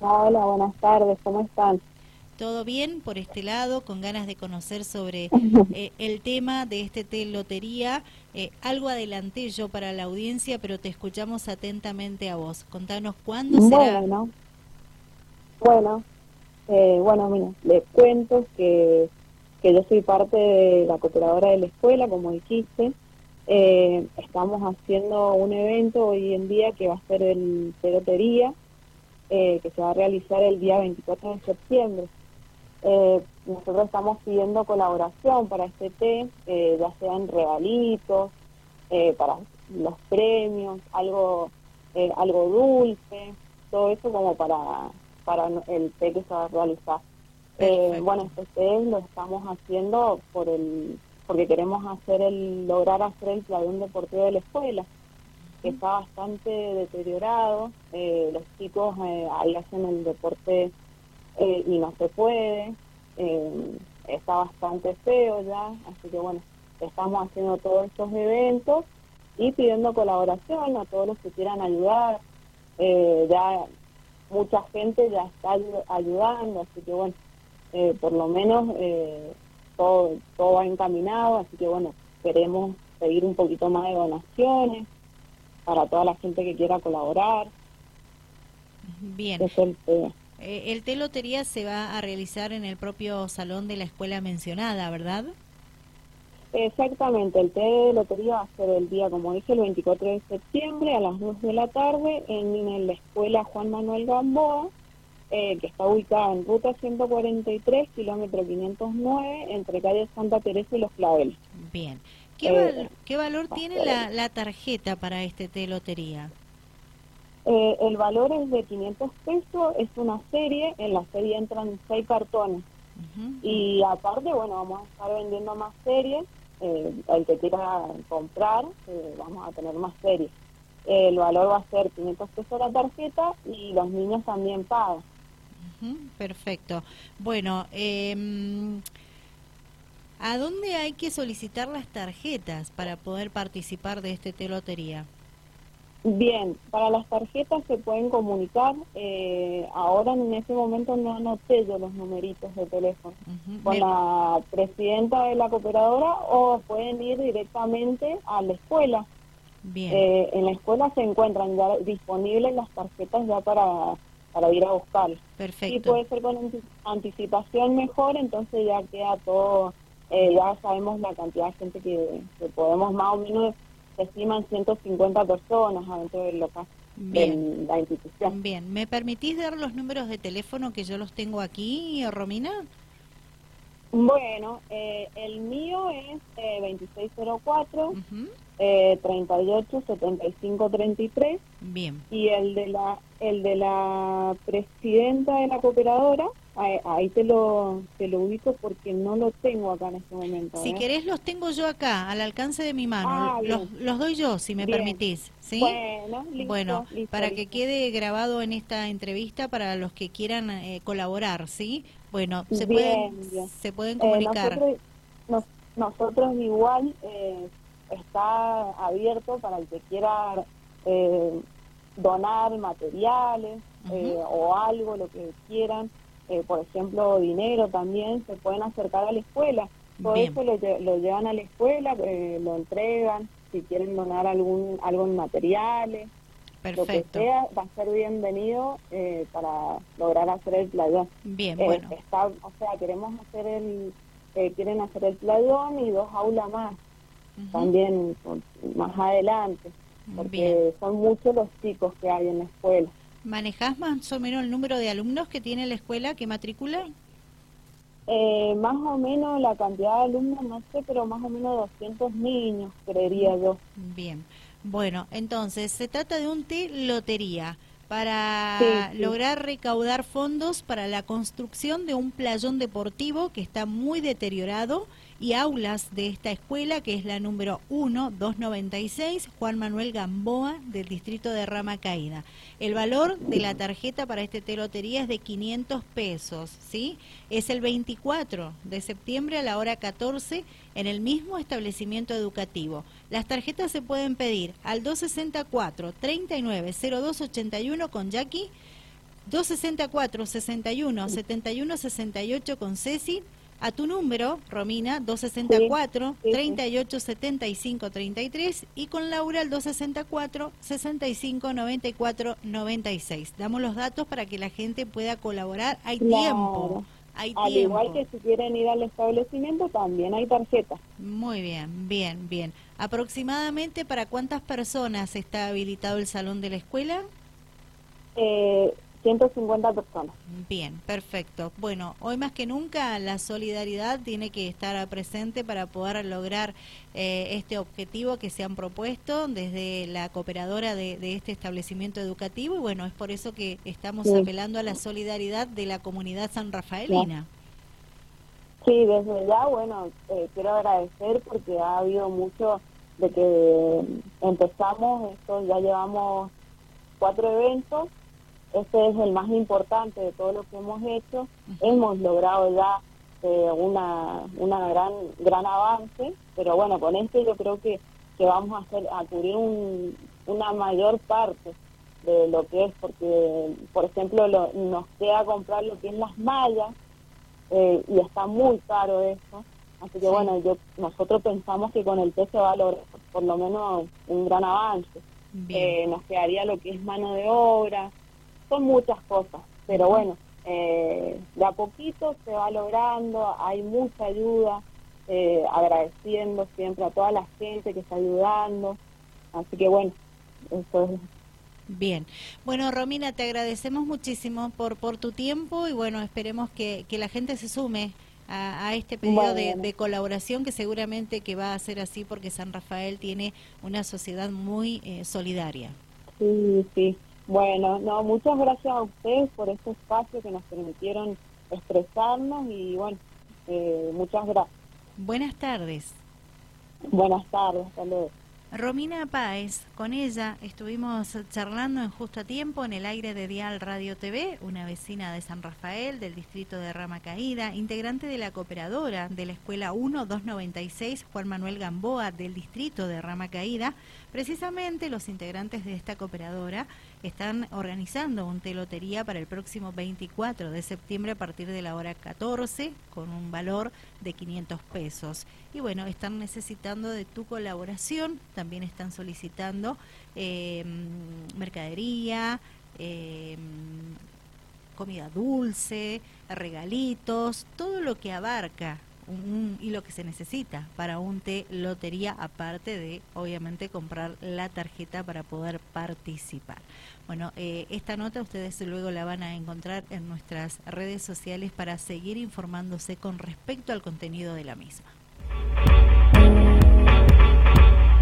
Hola, buenas tardes, ¿cómo están? todo bien por este lado, con ganas de conocer sobre eh, el tema de este té lotería. Eh, algo adelanté yo para la audiencia, pero te escuchamos atentamente a vos. Contanos cuándo será. Bueno, bueno, eh, bueno, mira, les cuento que, que yo soy parte de la cooperadora de la escuela, como dijiste. estamos haciendo un evento hoy en día que va a ser el té lotería, que se va a realizar el día 24 de septiembre. Eh, nosotros estamos pidiendo colaboración para este té, eh, ya sean regalitos, eh, para los premios, algo eh, algo dulce, todo eso como para, para el té que se va a realizar. bueno, este té lo estamos haciendo por el porque queremos hacer el lograr hacer el playón deportivo de la escuela que está bastante deteriorado los chicos ahí hacen el deporte eh, y no se puede, eh, está bastante feo ya, así que bueno, estamos haciendo todos estos eventos y pidiendo colaboración a todos los que quieran ayudar, eh, ya mucha gente ya está ayudando, así que bueno, por lo menos todo, todo va encaminado, así que bueno, queremos pedir un poquito más de donaciones para toda la gente que quiera colaborar. Bien. Eh, el té lotería se va a realizar en el propio salón de la escuela mencionada, ¿verdad? Exactamente, el té de lotería va a ser el día, como dije, el 24 de septiembre a las 2 de la tarde en, la escuela Juan Manuel Gamboa, eh, que está ubicada en ruta 143, kilómetro 509, entre calle Santa Teresa y Los Claveles. Bien. ¿Qué, eh, ¿qué valor tiene la, la tarjeta para este té lotería? Eh, el valor es de 500 pesos, es una serie, en la serie entran seis cartones. Y aparte, bueno, vamos a estar vendiendo más series, eh, el que quiera comprar, eh, vamos a tener más series. el valor va a ser 500 pesos la tarjeta y los niños también pagan. perfecto. Bueno, eh, ¿a dónde hay que solicitar las tarjetas para poder participar de este telotería? Bien, para las tarjetas se pueden comunicar. Eh, ahora en ese momento no anoté yo los numeritos de teléfono con la presidenta de la cooperadora o pueden ir directamente a la escuela. Bien. Eh, en la escuela se encuentran ya disponibles las tarjetas ya para, para ir a buscar. Perfecto. Y puede ser con anticipación mejor, entonces ya queda todo, eh, ya sabemos la cantidad de gente que, que podemos más o menos estiman 150 personas adentro del local. de la institución. Bien, ¿me permitís dar los números de teléfono que yo los tengo aquí, Romina? Bueno, eh, el mío es eh, 2604 eh, 38 75 33. Bien. Y el de la el de la presidenta de la cooperadora Ahí te lo, te lo ubico porque no lo tengo acá en este momento. Si ¿eh? querés, los tengo yo acá, al alcance de mi mano. Ah, los, los, doy yo, si me permitís. ¿sí? Bueno, listo, bueno para que quede grabado en esta entrevista para los que quieran eh, colaborar, ¿sí? Bueno, se, pueden, se pueden eh, comunicar. nosotros, igual está abierto para el que quiera donar materiales o algo, lo que quieran eh, por ejemplo, dinero también, se pueden acercar a la escuela. Todo eso lo, llevan a la escuela, eh, lo entregan, si quieren donar algún algo en materiales, Perfecto. lo que sea, va a ser bienvenido eh, para lograr hacer el playón. Bien, bueno. o sea, queremos hacer el, quieren hacer el playón y dos aulas más, también más adelante, porque son muchos los chicos que hay en la escuela. ¿Manejás más o menos el número de alumnos que tiene la escuela que matricula? Eh, más o menos la cantidad de alumnos, no sé, pero más o menos 200 niños, creería yo. Bien. Bueno, entonces se trata de un té lotería para lograr recaudar fondos para la construcción de un playón deportivo que está muy deteriorado y aulas de esta escuela, que es la número 1, 296, Juan Manuel Gamboa, del distrito de Rama Caída. El valor de la tarjeta para este telotería es de 500 pesos, ¿sí? Es el 24 de septiembre a la hora 14 en el mismo establecimiento educativo. Las tarjetas se pueden pedir al 264 390281 con Jackie 264 61 71 68 con Ceci a tu número, Romina, 264 38 75 33 y con Laura el 264 65 94 96. Damos los datos para que la gente pueda colaborar. Hay tiempo. Hay al igual que si quieren ir al establecimiento, también hay tarjetas. Muy bien, bien, bien. ¿Aproximadamente para cuántas personas está habilitado el salón de la escuela? Eh, 150 personas. Bien, perfecto. Bueno, hoy más que nunca la solidaridad tiene que estar presente para poder lograr eh, este objetivo que se han propuesto desde la cooperadora de, este establecimiento educativo y bueno, es por eso que estamos apelando a la solidaridad de la comunidad san rafaelina. Sí, desde ya, bueno, eh, quiero agradecer porque ha habido mucho de que empezamos, esto ya llevamos cuatro eventos este es el más importante de todo lo que hemos hecho. Hemos logrado ya eh, una, una gran gran avance, pero bueno, con este yo creo que, que vamos a hacer a cubrir un, una mayor parte de lo que es, porque por ejemplo nos queda comprar lo que es las mallas eh, y está muy caro eso. Así que bueno, yo nosotros pensamos que con el té se va a lograr por lo menos un gran avance. Eh, nos quedaría lo que es mano de obra, son muchas cosas, pero bueno, eh, de a poquito se va logrando, hay mucha ayuda, eh, agradeciendo siempre a toda la gente que está ayudando, así que bueno, eso es Bien. Bueno, Romina, te agradecemos muchísimo por, por tu tiempo y bueno, esperemos que, que la gente se sume a, este pedido de, colaboración que seguramente que va a ser así porque San Rafael tiene una sociedad muy eh, solidaria. Sí, sí. Bueno, no, muchas gracias a ustedes por este espacio que nos permitieron expresarnos y bueno, eh, muchas gracias. Buenas tardes. Buenas tardes, hasta Romina Páez, con ella estuvimos charlando en justo a tiempo en el aire de Dial Radio TV, una vecina de San Rafael, del distrito de Rama Caída, integrante de la cooperadora de la Escuela 1296, Juan Manuel Gamboa, del distrito de Rama Caída. Precisamente los integrantes de esta cooperadora están organizando un telotería para el próximo 24 de septiembre a partir de la hora 14 con un valor de 500 pesos. Y bueno, están necesitando de tu colaboración, también están solicitando eh, mercadería, eh, comida dulce, regalitos, todo lo que abarca y lo que se necesita para un té lotería, aparte de obviamente comprar la tarjeta para poder participar. Bueno, eh, esta nota ustedes luego la van a encontrar en nuestras redes sociales para seguir informándose con respecto al contenido de la misma.